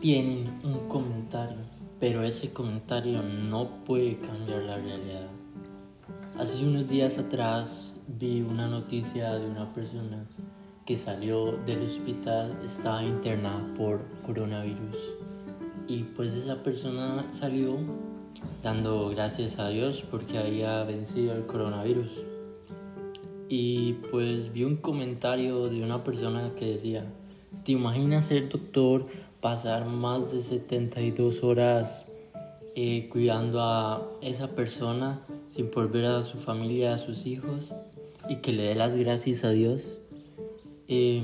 tienen un comentario, pero ese comentario no puede cambiar la realidad. Hace unos días atrás vi una noticia de una persona que salió del hospital, estaba internada por coronavirus. Y pues esa persona salió dando gracias a Dios porque había vencido el coronavirus. Y pues vi un comentario de una persona que decía, ¿te imaginas ser doctor, pasar más de 72 horas eh, cuidando a esa persona sin volver a su familia, a sus hijos y que le dé las gracias a Dios? Eh,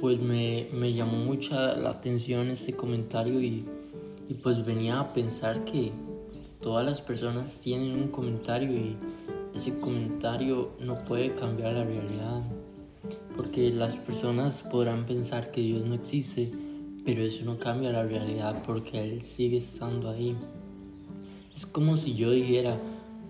pues me, me, llamó mucha la atención este comentario y, y pues venía a pensar que todas las personas tienen un comentario y ese comentario no puede cambiar la realidad. Porque las personas podrán pensar que Dios no existe, pero eso no cambia la realidad porque Él sigue estando ahí. Es como si yo dijera,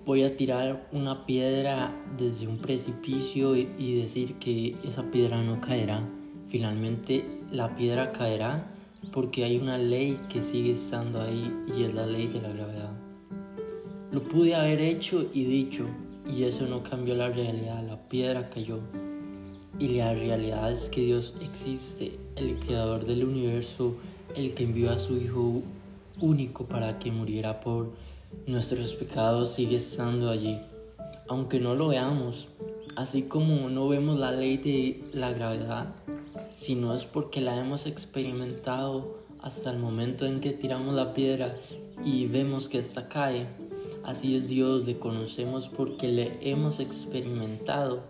voy a tirar una piedra desde un precipicio y, decir que esa piedra no caerá. Finalmente la piedra caerá porque hay una ley que sigue estando ahí y es la ley de la gravedad. Lo pude haber hecho y dicho, y eso no cambió la realidad, la piedra cayó. Y la realidad es que Dios existe, el creador del universo, el que envió a su Hijo único para que muriera por nuestros pecados, sigue estando allí. Aunque no lo veamos, así como no vemos la ley de la gravedad, sino es porque la hemos experimentado hasta el momento en que tiramos la piedra y vemos que esta cae Así es Dios, le conocemos porque le hemos experimentado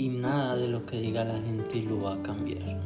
y nada de lo que diga la gente lo va a cambiar.